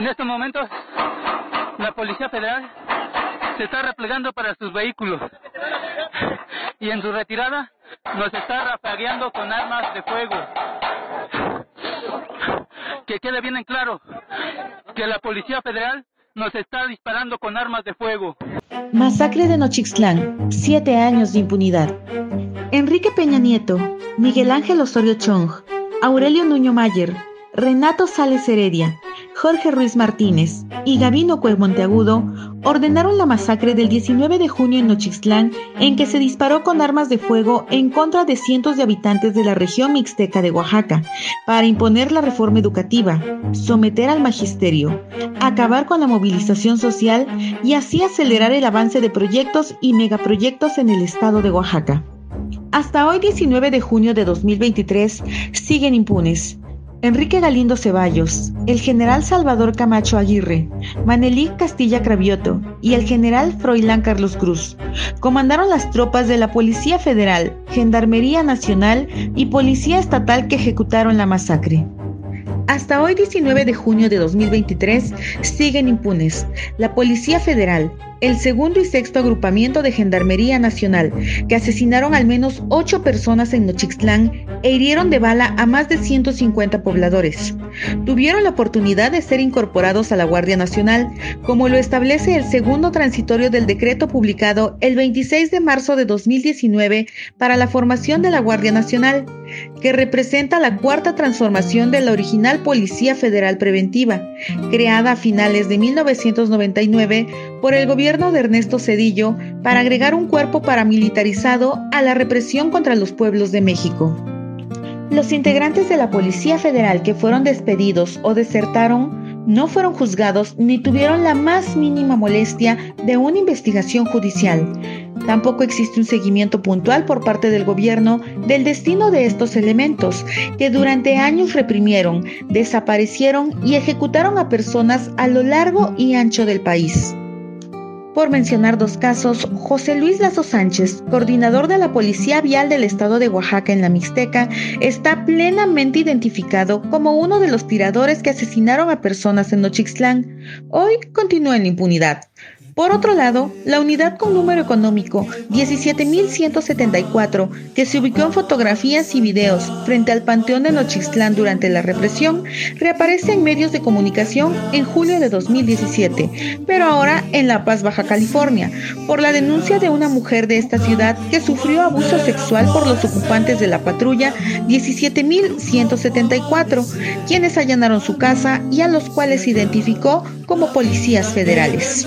En estos momentos, la Policía Federal se está replegando para sus vehículos y en su retirada nos está rafagueando con armas de fuego. Que quede bien en claro que la Policía Federal nos está disparando con armas de fuego. Masacre de Nochixtlán, siete años de impunidad. Enrique Peña Nieto, Miguel Ángel Osorio Chong, Aurelio Nuño Mayer, Renato Sales Heredia, Jorge Ruiz Martínez y Gabino Cuev Monteagudo ordenaron la masacre del 19 de junio en Nochixtlán en que se disparó con armas de fuego en contra de cientos de habitantes de la región mixteca de Oaxaca para imponer la reforma educativa, someter al magisterio, acabar con la movilización social y así acelerar el avance de proyectos y megaproyectos en el estado de Oaxaca. Hasta hoy 19 de junio de 2023 siguen impunes Enrique Galindo Ceballos, el general Salvador Camacho Aguirre, Manelí Castilla Cravioto y el general Froilán Carlos Cruz comandaron las tropas de la Policía Federal, Gendarmería Nacional y Policía Estatal que ejecutaron la masacre. Hasta hoy 19 de junio de 2023 siguen impunes la Policía Federal, el segundo y sexto agrupamiento de Gendarmería Nacional, que asesinaron al menos ocho personas en Nochixtlán e hirieron de bala a más de 150 pobladores. Tuvieron la oportunidad de ser incorporados a la Guardia Nacional, como lo establece el segundo transitorio del decreto publicado el 26 de marzo de 2019 para la formación de la Guardia Nacional, que representa la cuarta transformación de la original Policía Federal Preventiva, creada a finales de 1999 por el gobierno de Ernesto Cedillo para agregar un cuerpo paramilitarizado a la represión contra los pueblos de México. Los integrantes de la Policía Federal que fueron despedidos o desertaron no fueron juzgados ni tuvieron la más mínima molestia de una investigación judicial. Tampoco existe un seguimiento puntual por parte del gobierno del destino de estos elementos, que durante años reprimieron, desaparecieron y ejecutaron a personas a lo largo y ancho del país. Por mencionar dos casos, José Luis Lazo Sánchez, coordinador de la Policía Vial del Estado de Oaxaca en la Mixteca, está plenamente identificado como uno de los tiradores que asesinaron a personas en Nochixtlán. Hoy continúa en impunidad. Por otro lado, la unidad con número económico 17.174, que se ubicó en fotografías y videos frente al Panteón de Nochixtlán durante la represión, reaparece en medios de comunicación en julio de 2017, pero ahora en La Paz, Baja California, por la denuncia de una mujer de esta ciudad que sufrió abuso sexual por los ocupantes de la patrulla 17.174, quienes allanaron su casa y a los cuales identificó como policías federales.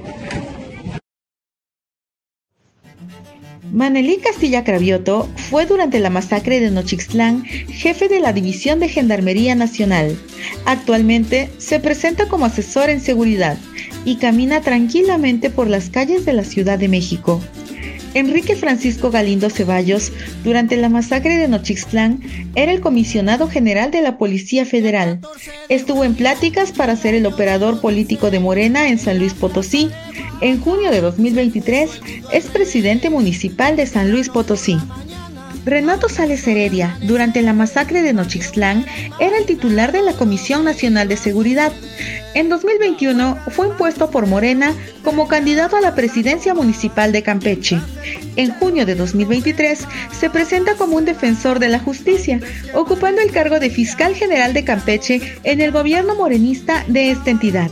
Manelí Castilla Cravioto fue durante la masacre de Nochixtlán jefe de la División de Gendarmería Nacional. Actualmente se presenta como asesor en seguridad y camina tranquilamente por las calles de la Ciudad de México. Enrique Francisco Galindo Ceballos, durante la masacre de Nochixtlán, era el comisionado general de la Policía Federal. Estuvo en pláticas para ser el operador político de Morena en San Luis Potosí. En junio de 2023 es presidente municipal de San Luis Potosí. Renato Sales Heredia, durante la masacre de Nochixtlán, era el titular de la Comisión Nacional de Seguridad. En 2021 fue impuesto por Morena como candidato a la presidencia municipal de Campeche. En junio de 2023 se presenta como un defensor de la justicia, ocupando el cargo de fiscal general de Campeche en el gobierno morenista de esta entidad.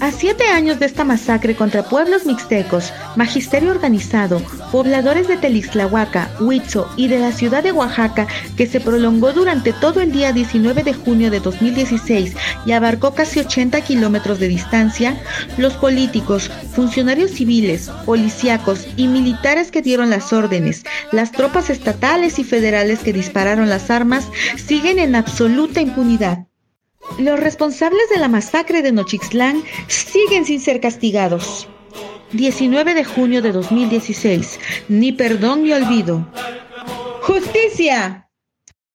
A siete años de esta masacre contra pueblos mixtecos, magisterio organizado, pobladores de Telixtlahuaca, Huitzo y de la ciudad de Oaxaca, que se prolongó durante todo el día 19 de junio de 2016 y abarcó casi 80 kilómetros de distancia, los políticos, funcionarios civiles, policíacos y militares que dieron las órdenes, las tropas estatales y federales que dispararon las armas, siguen en absoluta impunidad. Los responsables de la masacre de Nochixtlán siguen sin ser castigados. 19 de junio de 2016. Ni perdón ni olvido. ¡Justicia!